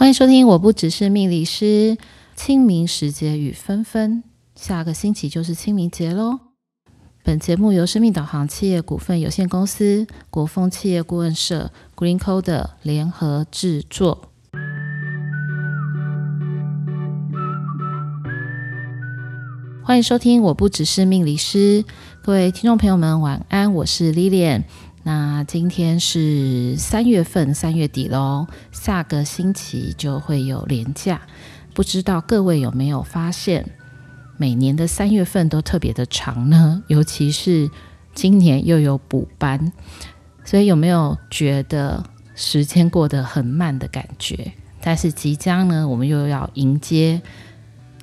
欢迎收听，我不只是命理师。清明时节雨纷纷，下个星期就是清明节喽。本节目由生命导航企业股份有限公司、国风企业顾问社、Green Code 联合制作。欢迎收听，我不只是命理师。各位听众朋友们，晚安，我是 Lilian。那今天是三月份，三月底喽，下个星期就会有连假。不知道各位有没有发现，每年的三月份都特别的长呢？尤其是今年又有补班，所以有没有觉得时间过得很慢的感觉？但是即将呢，我们又要迎接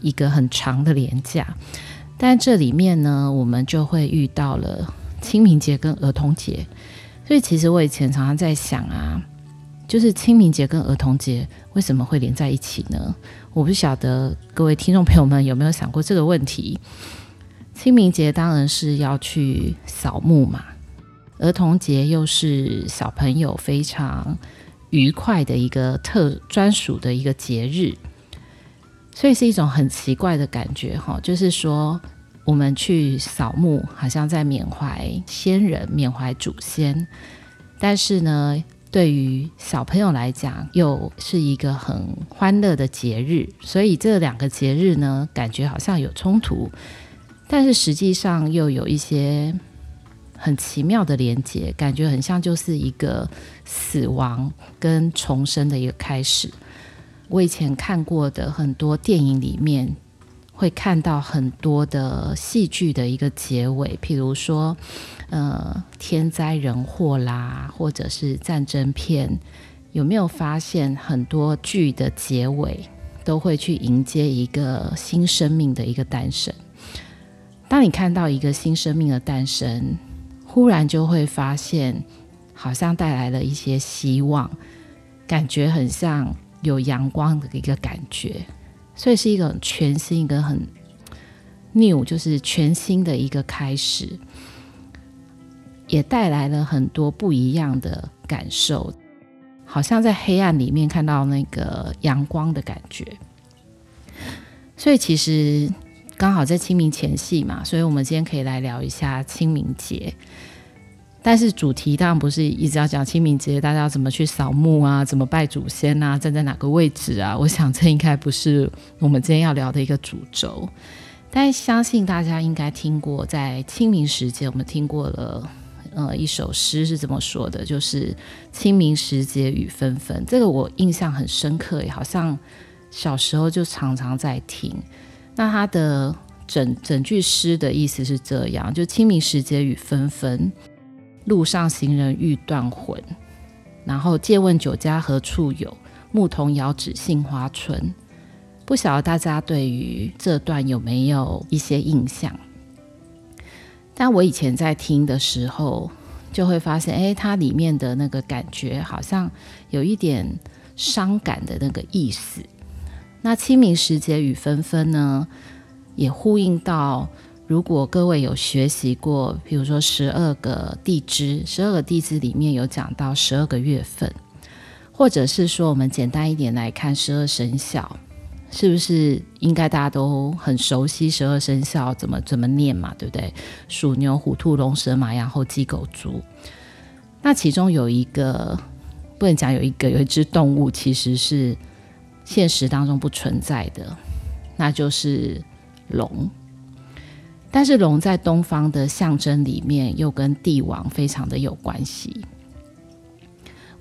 一个很长的连假，但这里面呢，我们就会遇到了。清明节跟儿童节，所以其实我以前常常在想啊，就是清明节跟儿童节为什么会连在一起呢？我不晓得各位听众朋友们有没有想过这个问题。清明节当然是要去扫墓嘛，儿童节又是小朋友非常愉快的一个特专属的一个节日，所以是一种很奇怪的感觉哈，就是说。我们去扫墓，好像在缅怀先人、缅怀祖先。但是呢，对于小朋友来讲，又是一个很欢乐的节日。所以这两个节日呢，感觉好像有冲突，但是实际上又有一些很奇妙的连结，感觉很像就是一个死亡跟重生的一个开始。我以前看过的很多电影里面。会看到很多的戏剧的一个结尾，譬如说，呃，天灾人祸啦，或者是战争片，有没有发现很多剧的结尾都会去迎接一个新生命的一个诞生？当你看到一个新生命的诞生，忽然就会发现，好像带来了一些希望，感觉很像有阳光的一个感觉。所以是一个全新、一个很 new，就是全新的一个开始，也带来了很多不一样的感受，好像在黑暗里面看到那个阳光的感觉。所以其实刚好在清明前夕嘛，所以我们今天可以来聊一下清明节。但是主题当然不是一直要讲清明节，大家要怎么去扫墓啊，怎么拜祖先啊，站在哪个位置啊？我想这应该不是我们今天要聊的一个主轴。但相信大家应该听过，在清明时节，我们听过了呃一首诗是怎么说的，就是“清明时节雨纷纷”。这个我印象很深刻，也好像小时候就常常在听。那它的整整句诗的意思是这样：就清明时节雨纷纷。路上行人欲断魂，然后借问酒家何处有？牧童遥指杏花村。不晓得大家对于这段有没有一些印象？但我以前在听的时候，就会发现，哎，它里面的那个感觉好像有一点伤感的那个意思。那清明时节雨纷纷呢，也呼应到。如果各位有学习过，比如说十二个地支，十二个地支里面有讲到十二个月份，或者是说我们简单一点来看十二生肖，是不是应该大家都很熟悉十二生肖怎么怎么念嘛？对不对？鼠牛虎兔龙蛇马羊猴鸡狗猪。那其中有一个不能讲有一个有一只动物其实是现实当中不存在的，那就是龙。但是龙在东方的象征里面，又跟帝王非常的有关系。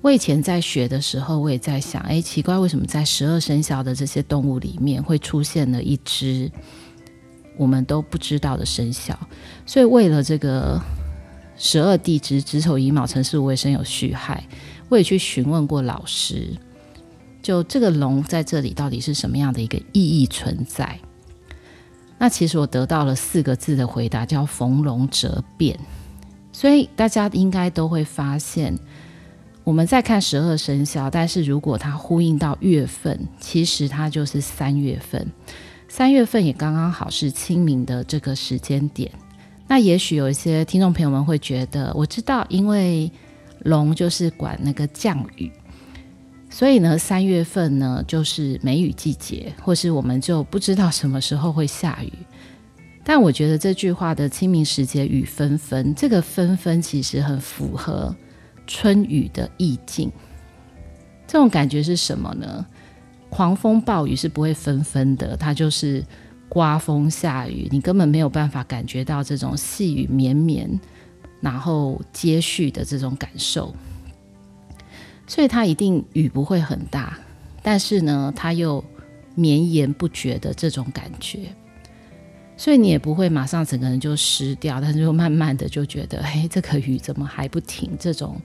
我以前在学的时候，我也在想，哎，奇怪，为什么在十二生肖的这些动物里面，会出现了一只我们都不知道的生肖？所以为了这个十二地支，子丑寅卯辰巳午未申酉戌亥，我也去询问过老师，就这个龙在这里到底是什么样的一个意义存在？那其实我得到了四个字的回答，叫“逢龙则变”。所以大家应该都会发现，我们在看十二生肖，但是如果它呼应到月份，其实它就是三月份。三月份也刚刚好是清明的这个时间点。那也许有一些听众朋友们会觉得，我知道，因为龙就是管那个降雨。所以呢，三月份呢就是梅雨季节，或是我们就不知道什么时候会下雨。但我觉得这句话的清明时节雨纷纷，这个纷纷其实很符合春雨的意境。这种感觉是什么呢？狂风暴雨是不会纷纷的，它就是刮风下雨，你根本没有办法感觉到这种细雨绵绵，然后接续的这种感受。所以它一定雨不会很大，但是呢，它又绵延不绝的这种感觉。所以你也不会马上整个人就湿掉，但是就慢慢的就觉得，嘿，这个雨怎么还不停？这种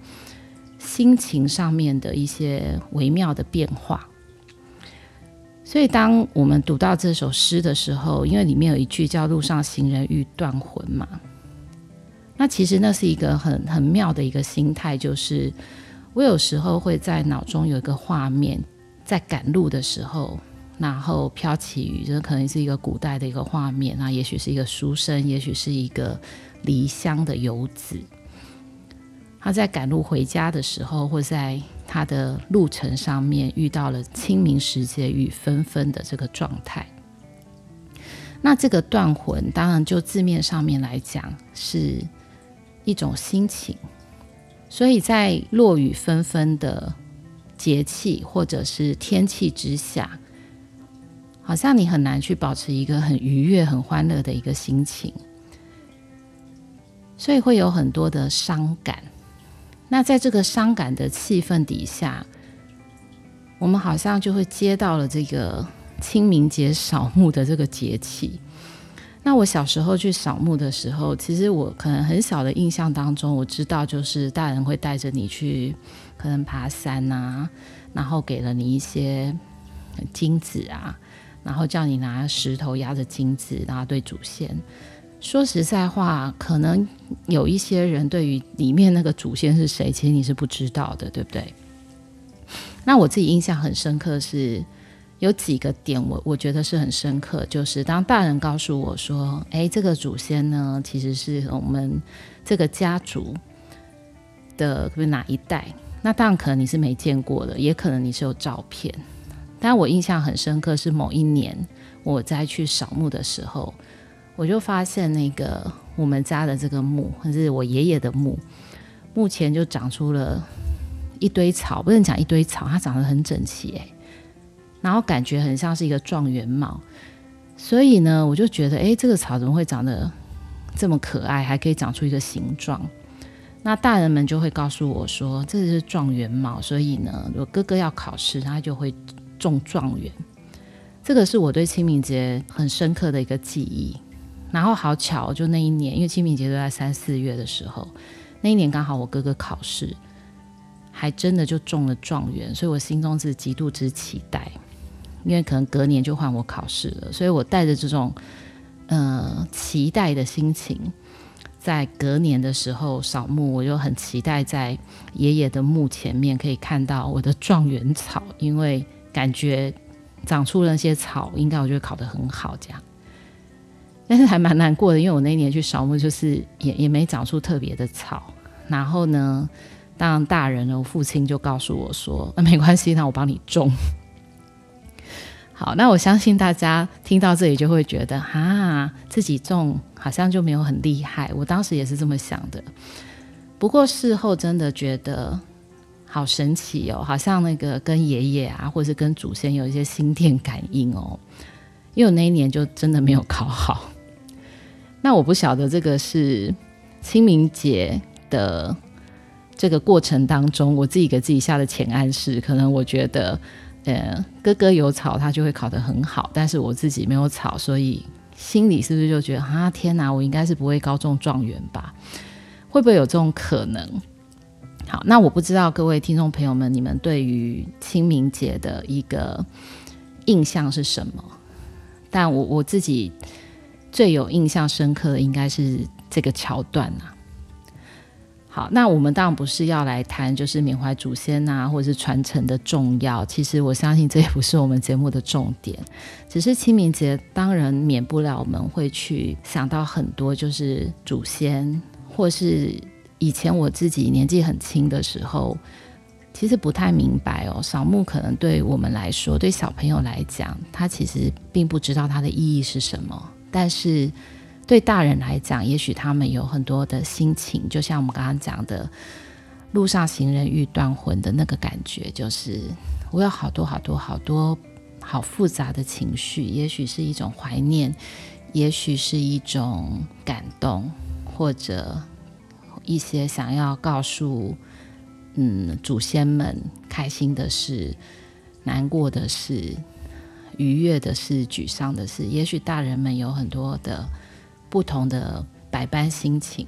心情上面的一些微妙的变化。所以当我们读到这首诗的时候，因为里面有一句叫“路上行人欲断魂”嘛，那其实那是一个很很妙的一个心态，就是我有时候会在脑中有一个画面，在赶路的时候。然后飘起雨，这可能是一个古代的一个画面，那也许是一个书生，也许是一个离乡的游子，他在赶路回家的时候，或在他的路程上面遇到了清明时节雨纷纷的这个状态。那这个断魂，当然就字面上面来讲是一种心情，所以在落雨纷纷的节气或者是天气之下。好像你很难去保持一个很愉悦、很欢乐的一个心情，所以会有很多的伤感。那在这个伤感的气氛底下，我们好像就会接到了这个清明节扫墓的这个节气。那我小时候去扫墓的时候，其实我可能很小的印象当中，我知道就是大人会带着你去，可能爬山啊，然后给了你一些金子啊。然后叫你拿石头压着金子，然后对祖先。说实在话，可能有一些人对于里面那个祖先是谁，其实你是不知道的，对不对？那我自己印象很深刻是有几个点我，我觉得是很深刻，就是当大人告诉我说：“哎，这个祖先呢，其实是我们这个家族的哪一代？”那当然可能你是没见过的，也可能你是有照片。但我印象很深刻，是某一年我在去扫墓的时候，我就发现那个我们家的这个墓，或是我爷爷的墓，目前就长出了一堆草，不能讲一堆草，它长得很整齐哎，然后感觉很像是一个状元帽，所以呢，我就觉得哎，这个草怎么会长得这么可爱，还可以长出一个形状？那大人们就会告诉我说，这是状元帽，所以呢，我哥哥要考试，他就会。中状元，这个是我对清明节很深刻的一个记忆。然后好巧，就那一年，因为清明节都在三四月的时候，那一年刚好我哥哥考试，还真的就中了状元，所以我心中是极度之期待。因为可能隔年就换我考试了，所以我带着这种呃期待的心情，在隔年的时候扫墓，我就很期待在爷爷的墓前面可以看到我的状元草，因为。感觉长出了那些草，应该我就会考得很好，这样。但是还蛮难过的，因为我那年去扫墓，就是也也没长出特别的草。然后呢，当大人了，我父亲就告诉我说：“那没关系，那我帮你种。”好，那我相信大家听到这里就会觉得，啊，自己种好像就没有很厉害。我当时也是这么想的。不过事后真的觉得。好神奇哦，好像那个跟爷爷啊，或是跟祖先有一些心电感应哦。因为我那一年就真的没有考好。那我不晓得这个是清明节的这个过程当中，我自己给自己下的潜暗示，可能我觉得，呃，哥哥有草，他就会考得很好，但是我自己没有草，所以心里是不是就觉得啊，天哪，我应该是不会高中状元吧？会不会有这种可能？好，那我不知道各位听众朋友们，你们对于清明节的一个印象是什么？但我我自己最有印象深刻的应该是这个桥段啊。好，那我们当然不是要来谈就是缅怀祖先啊，或者是传承的重要。其实我相信这也不是我们节目的重点，只是清明节当然免不了我们会去想到很多，就是祖先或是。以前我自己年纪很轻的时候，其实不太明白哦。扫墓可能对我们来说，对小朋友来讲，他其实并不知道它的意义是什么。但是对大人来讲，也许他们有很多的心情，就像我们刚刚讲的，路上行人欲断魂的那个感觉，就是我有好多好多好多好复杂的情绪，也许是一种怀念，也许是一种感动，或者一些想要告诉。嗯，祖先们开心的事、难过的事、愉悦的事、沮丧的事，也许大人们有很多的不同的百般心情。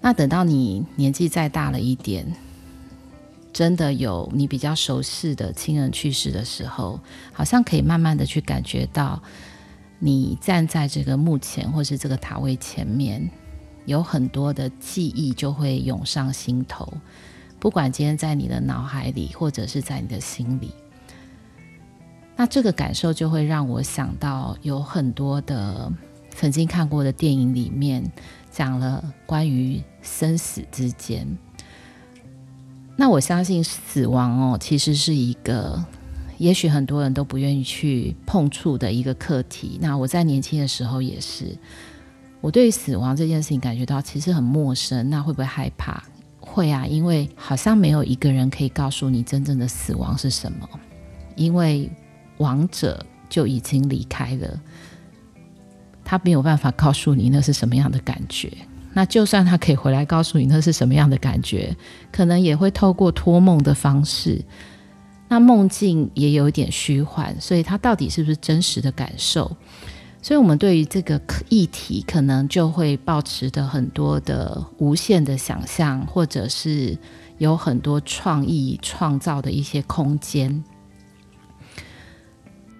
那等到你年纪再大了一点，真的有你比较熟悉的亲人去世的时候，好像可以慢慢的去感觉到，你站在这个墓前或是这个塔位前面。有很多的记忆就会涌上心头，不管今天在你的脑海里，或者是在你的心里，那这个感受就会让我想到有很多的曾经看过的电影里面讲了关于生死之间。那我相信死亡哦，其实是一个也许很多人都不愿意去碰触的一个课题。那我在年轻的时候也是。我对死亡这件事情感觉到其实很陌生，那会不会害怕？会啊，因为好像没有一个人可以告诉你真正的死亡是什么，因为亡者就已经离开了，他没有办法告诉你那是什么样的感觉。那就算他可以回来告诉你那是什么样的感觉，可能也会透过托梦的方式，那梦境也有一点虚幻，所以他到底是不是真实的感受？所以，我们对于这个议题，可能就会抱持的很多的无限的想象，或者是有很多创意创造的一些空间。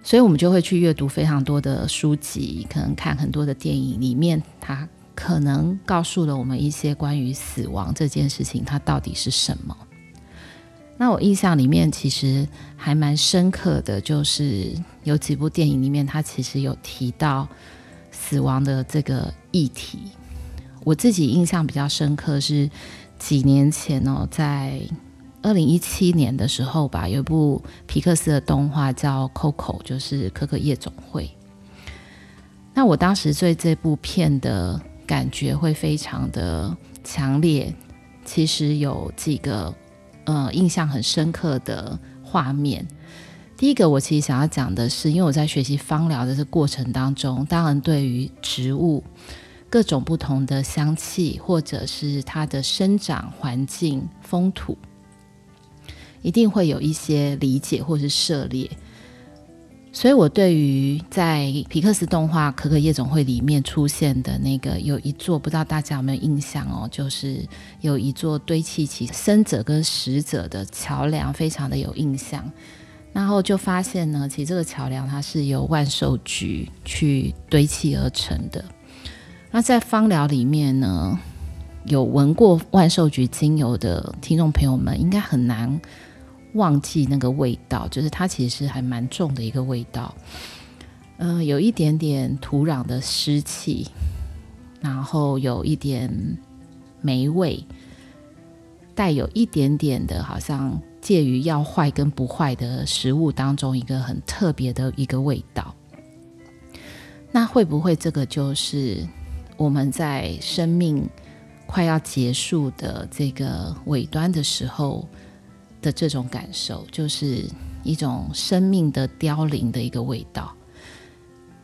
所以，我们就会去阅读非常多的书籍，可能看很多的电影，里面它可能告诉了我们一些关于死亡这件事情，它到底是什么。那我印象里面其实还蛮深刻的，就是有几部电影里面，它其实有提到死亡的这个议题。我自己印象比较深刻是几年前哦，在二零一七年的时候吧，有一部皮克斯的动画叫《Coco》，就是《可可夜总会》。那我当时对这部片的感觉会非常的强烈，其实有几个。呃，印象很深刻的画面。第一个，我其实想要讲的是，因为我在学习芳疗的这过程当中，当然对于植物各种不同的香气，或者是它的生长环境、风土，一定会有一些理解或是涉猎。所以，我对于在皮克斯动画《可可夜总会》里面出现的那个有一座，不知道大家有没有印象哦？就是有一座堆砌起生者跟死者的桥梁，非常的有印象。然后就发现呢，其实这个桥梁它是由万寿菊去堆砌而成的。那在芳疗里面呢，有闻过万寿菊精油的听众朋友们，应该很难。忘记那个味道，就是它其实还蛮重的一个味道，嗯、有一点点土壤的湿气，然后有一点霉味，带有一点点的，好像介于要坏跟不坏的食物当中一个很特别的一个味道。那会不会这个就是我们在生命快要结束的这个尾端的时候？的这种感受，就是一种生命的凋零的一个味道。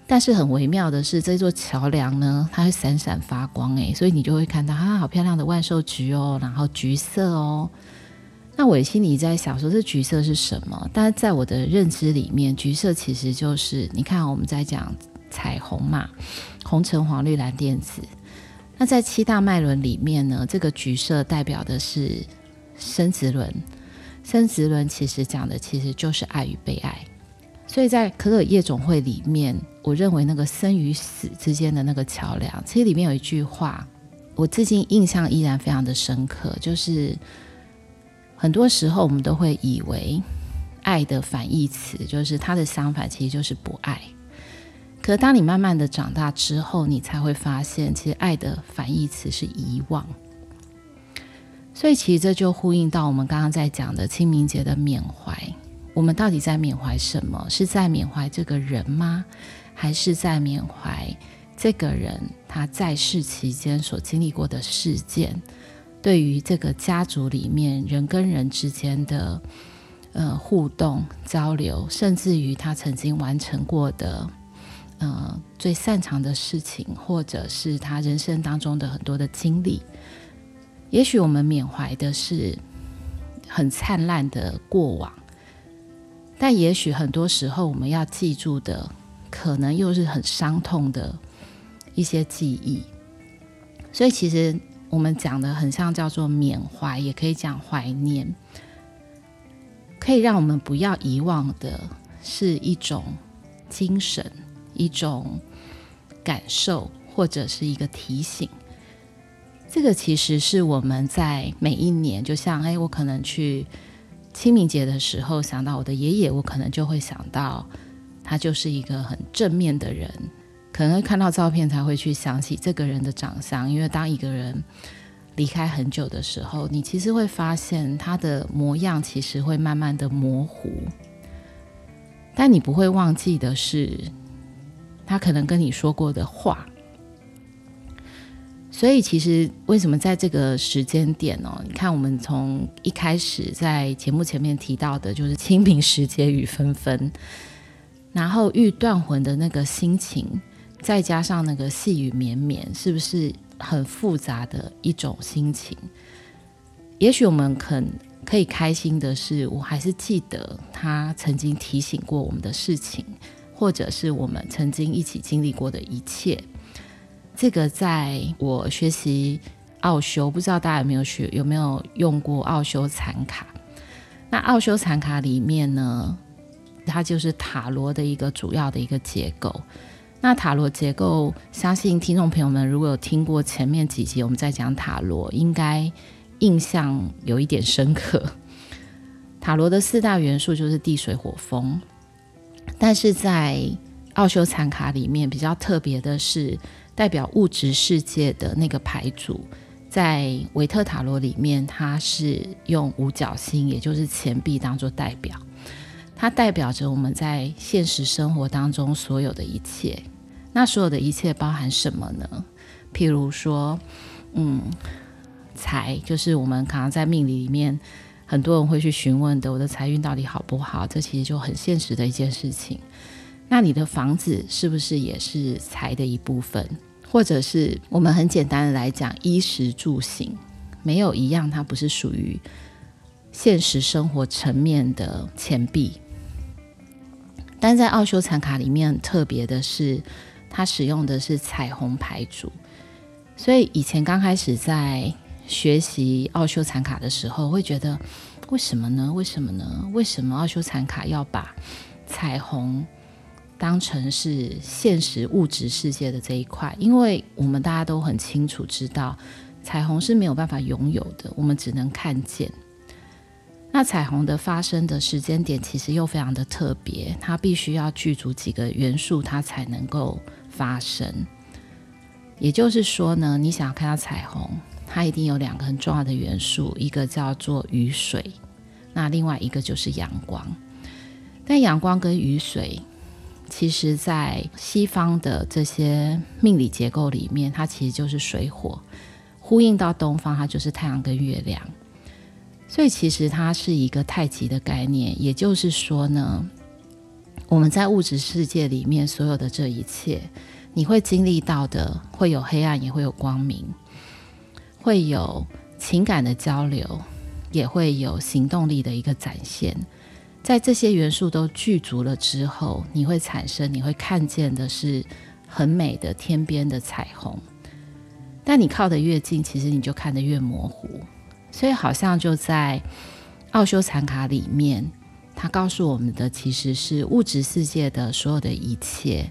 但是很微妙的是，这座桥梁呢，它会闪闪发光，诶，所以你就会看到啊，好漂亮的万寿菊哦，然后橘色哦。那我心里在想说，这橘色是什么？但是在我的认知里面，橘色其实就是你看我们在讲彩虹嘛，红橙黄绿蓝靛紫。那在七大脉轮里面呢，这个橘色代表的是生殖轮。生殖轮其实讲的其实就是爱与被爱，所以在可可夜总会里面，我认为那个生与死之间的那个桥梁，其实里面有一句话，我至今印象依然非常的深刻，就是很多时候我们都会以为爱的反义词就是它的相反，其实就是不爱。可当你慢慢的长大之后，你才会发现，其实爱的反义词是遗忘。所以其实这就呼应到我们刚刚在讲的清明节的缅怀。我们到底在缅怀什么？是在缅怀这个人吗？还是在缅怀这个人他在世期间所经历过的事件？对于这个家族里面人跟人之间的呃互动交流，甚至于他曾经完成过的呃最擅长的事情，或者是他人生当中的很多的经历。也许我们缅怀的是很灿烂的过往，但也许很多时候我们要记住的，可能又是很伤痛的一些记忆。所以，其实我们讲的很像叫做缅怀，也可以讲怀念，可以让我们不要遗忘的是一种精神、一种感受，或者是一个提醒。这个其实是我们在每一年，就像哎，我可能去清明节的时候想到我的爷爷，我可能就会想到他就是一个很正面的人，可能会看到照片才会去想起这个人的长相。因为当一个人离开很久的时候，你其实会发现他的模样其实会慢慢的模糊，但你不会忘记的是，他可能跟你说过的话。所以，其实为什么在这个时间点哦？你看，我们从一开始在节目前面提到的，就是清明时节雨纷纷，然后欲断魂的那个心情，再加上那个细雨绵绵，是不是很复杂的一种心情？也许我们可可以开心的是，我还是记得他曾经提醒过我们的事情，或者是我们曾经一起经历过的一切。这个在我学习奥修，不知道大家有没有学，有没有用过奥修残卡？那奥修残卡里面呢，它就是塔罗的一个主要的一个结构。那塔罗结构，相信听众朋友们如果有听过前面几集我们在讲塔罗，应该印象有一点深刻。塔罗的四大元素就是地水火风，但是在奥修残卡里面比较特别的是。代表物质世界的那个牌组，在维特塔罗里面，它是用五角星，也就是钱币当做代表。它代表着我们在现实生活当中所有的一切。那所有的一切包含什么呢？譬如说，嗯，财，就是我们可能在命理里面，很多人会去询问的，我的财运到底好不好？这其实就很现实的一件事情。那你的房子是不是也是财的一部分？或者是我们很简单的来讲，衣食住行，没有一样它不是属于现实生活层面的钱币。但在奥修残卡里面，特别的是，它使用的是彩虹牌组。所以以前刚开始在学习奥修残卡的时候，会觉得为什么呢？为什么呢？为什么奥修残卡要把彩虹当成是现实物质世界的这一块，因为我们大家都很清楚知道，彩虹是没有办法拥有的，我们只能看见。那彩虹的发生的时间点其实又非常的特别，它必须要具足几个元素，它才能够发生。也就是说呢，你想要看到彩虹，它一定有两个很重要的元素，一个叫做雨水，那另外一个就是阳光。但阳光跟雨水。其实，在西方的这些命理结构里面，它其实就是水火呼应到东方，它就是太阳跟月亮。所以，其实它是一个太极的概念。也就是说呢，我们在物质世界里面所有的这一切，你会经历到的，会有黑暗，也会有光明，会有情感的交流，也会有行动力的一个展现。在这些元素都具足了之后，你会产生，你会看见的是很美的天边的彩虹。但你靠得越近，其实你就看得越模糊。所以好像就在奥修禅卡里面，它告诉我们的其实是物质世界的所有的一切，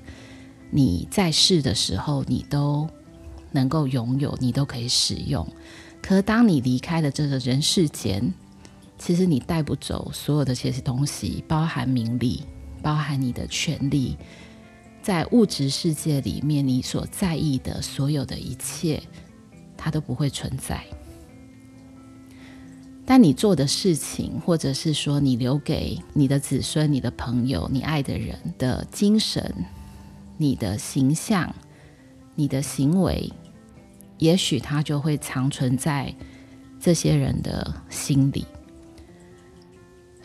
你在世的时候你都能够拥有，你都可以使用。可当你离开了这个人世间，其实你带不走所有的这些东西，包含名利，包含你的权利，在物质世界里面，你所在意的所有的一切，它都不会存在。但你做的事情，或者是说你留给你的子孙、你的朋友、你爱的人的精神、你的形象、你的行为，也许它就会长存在这些人的心里。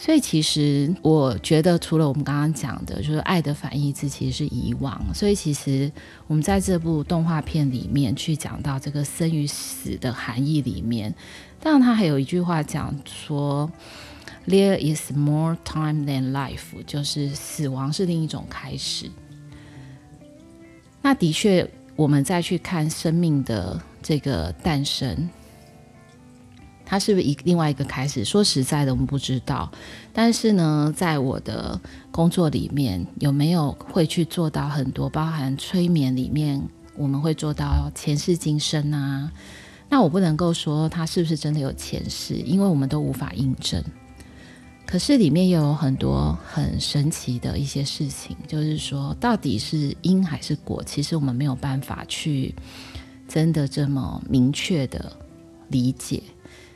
所以，其实我觉得，除了我们刚刚讲的，就是爱的反义词其实是遗忘。所以，其实我们在这部动画片里面去讲到这个生与死的含义里面，当然，他还有一句话讲说：“There is more time than life”，就是死亡是另一种开始。那的确，我们再去看生命的这个诞生。它是不是一另外一个开始？说实在的，我们不知道。但是呢，在我的工作里面，有没有会去做到很多，包含催眠里面，我们会做到前世今生啊？那我不能够说他是不是真的有前世，因为我们都无法印证。可是里面又有很多很神奇的一些事情，就是说，到底是因还是果？其实我们没有办法去真的这么明确的理解。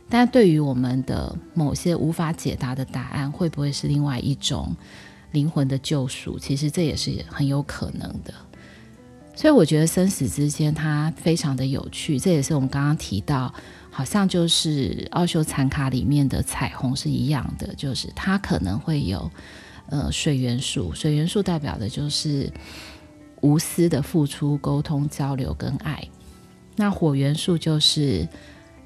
但对于我们的某些无法解答的答案，会不会是另外一种灵魂的救赎？其实这也是很有可能的。所以我觉得生死之间它非常的有趣，这也是我们刚刚提到，好像就是奥修禅卡里面的彩虹是一样的，就是它可能会有呃水元素，水元素代表的就是无私的付出、沟通、交流跟爱。那火元素就是。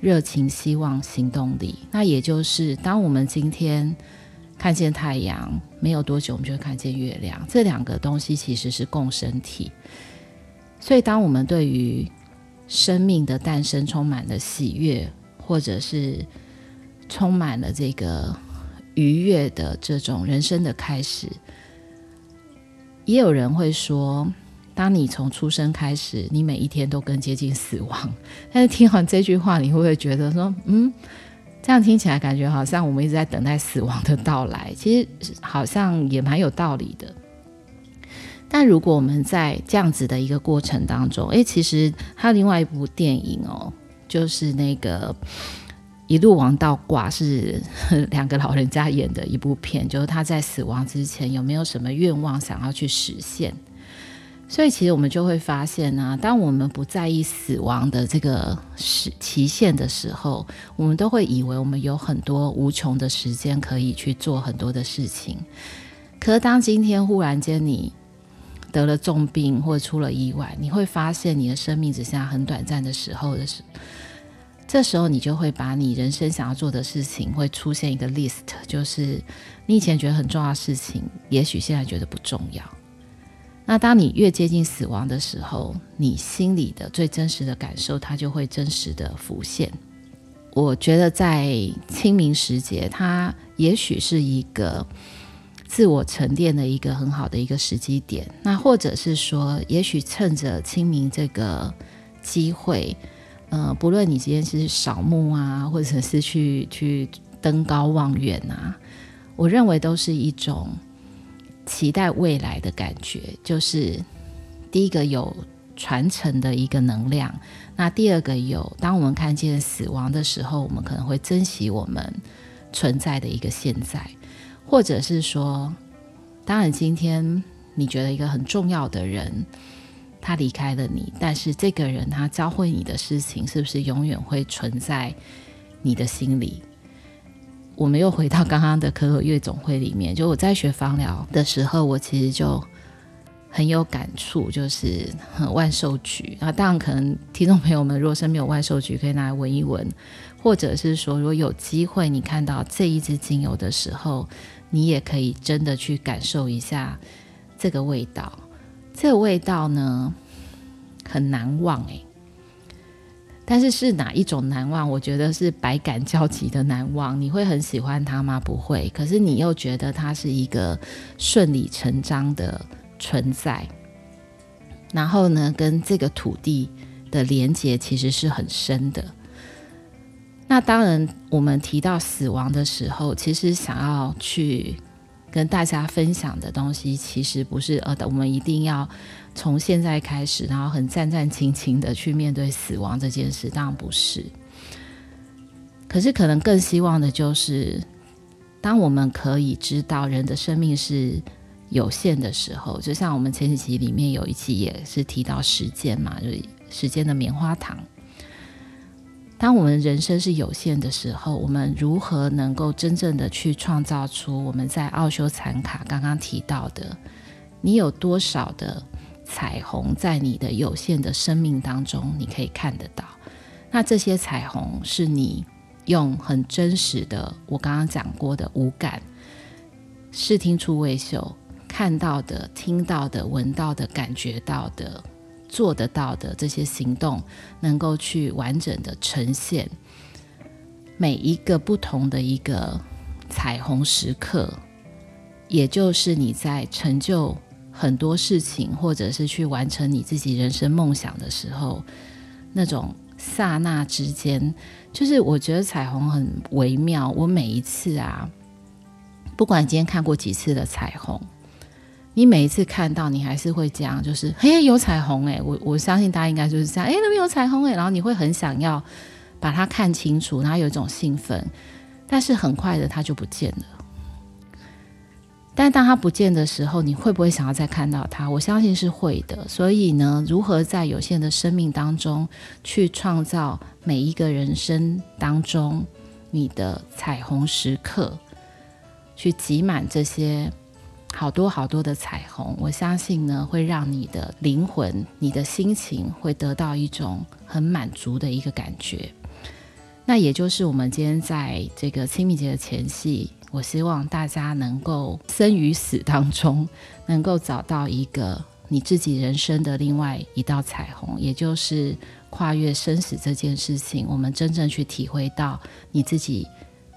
热情、希望、行动力，那也就是当我们今天看见太阳，没有多久我们就会看见月亮。这两个东西其实是共生体，所以当我们对于生命的诞生充满了喜悦，或者是充满了这个愉悦的这种人生的开始，也有人会说。当你从出生开始，你每一天都更接近死亡。但是听完这句话，你会不会觉得说，嗯，这样听起来感觉好像我们一直在等待死亡的到来？其实好像也蛮有道理的。但如果我们在这样子的一个过程当中，诶，其实还有另外一部电影哦，就是那个一路王道挂，是两个老人家演的一部片，就是他在死亡之前有没有什么愿望想要去实现？所以，其实我们就会发现呢、当我们不在意死亡的这个时期限的时候，我们都会以为我们有很多无穷的时间可以去做很多的事情。可是，当今天忽然间你得了重病或者出了意外，你会发现你的生命只剩下很短暂的时候的时，这时候你就会把你人生想要做的事情会出现一个 list，就是你以前觉得很重要的事情，也许现在觉得不重要。那当你越接近死亡的时候，你心里的最真实的感受，它就会真实的浮现。我觉得在清明时节，它也许是一个自我沉淀的一个很好的一个时机点。那或者是说，也许趁着清明这个机会，呃，不论你今天是扫墓啊，或者是去去登高望远啊，我认为都是一种。期待未来的感觉，就是第一个有传承的一个能量。那第二个有，当我们看见死亡的时候，我们可能会珍惜我们存在的一个现在，或者是说，当然今天你觉得一个很重要的人他离开了你，但是这个人他教会你的事情，是不是永远会存在你的心里？我们又回到刚刚的可可夜总会里面，就我在学芳疗的时候，我其实就很有感触，就是很万寿菊啊。当然，可能听众朋友们如果身边有万寿菊，可以拿来闻一闻，或者是说，如果有机会你看到这一支精油的时候，你也可以真的去感受一下这个味道。这个味道呢，很难忘诶。但是是哪一种难忘？我觉得是百感交集的难忘。你会很喜欢它吗？不会。可是你又觉得它是一个顺理成章的存在。然后呢，跟这个土地的连接其实是很深的。那当然，我们提到死亡的时候，其实想要去跟大家分享的东西，其实不是呃，我们一定要。从现在开始，然后很战战兢兢的去面对死亡这件事，当然不是。可是可能更希望的就是，当我们可以知道人的生命是有限的时候，就像我们前几集里面有一期也是提到时间嘛，就是时间的棉花糖。当我们人生是有限的时候，我们如何能够真正的去创造出我们在奥修禅卡刚刚提到的，你有多少的彩虹在你的有限的生命当中，你可以看得到？那这些彩虹是你用很真实的，我刚刚讲过的五感，视听触味嗅，看到的、听到的、闻到的、感觉到的。做得到的这些行动，能够去完整的呈现每一个不同的一个彩虹时刻，也就是你在成就很多事情，或者是去完成你自己人生梦想的时候，那种刹那之间，就是我觉得彩虹很微妙。我每一次啊，不管今天看过几次的彩虹。你每一次看到，你还是会这样，就是嘿，有彩虹诶，我我相信大家应该就是这样，诶，那边有彩虹诶，然后你会很想要把它看清楚，然后有一种兴奋，但是很快的它就不见了。但当它不见的时候，你会不会想要再看到它？我相信是会的。所以呢，如何在有限的生命当中去创造每一个人生当中你的彩虹时刻，去挤满这些。好多好多的彩虹，我相信呢，会让你的灵魂、你的心情会得到一种很满足的一个感觉。那也就是我们今天在这个清明节的前夕，我希望大家能够生与死当中，能够找到一个你自己人生的另外一道彩虹，也就是跨越生死这件事情，我们真正去体会到你自己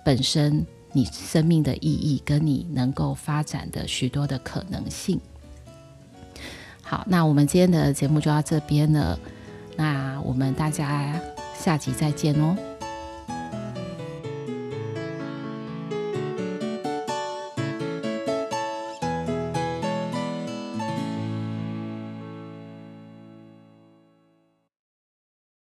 本身。你生命的意义，跟你能够发展的许多的可能性。好，那我们今天的节目就到这边了。那我们大家下集再见哦。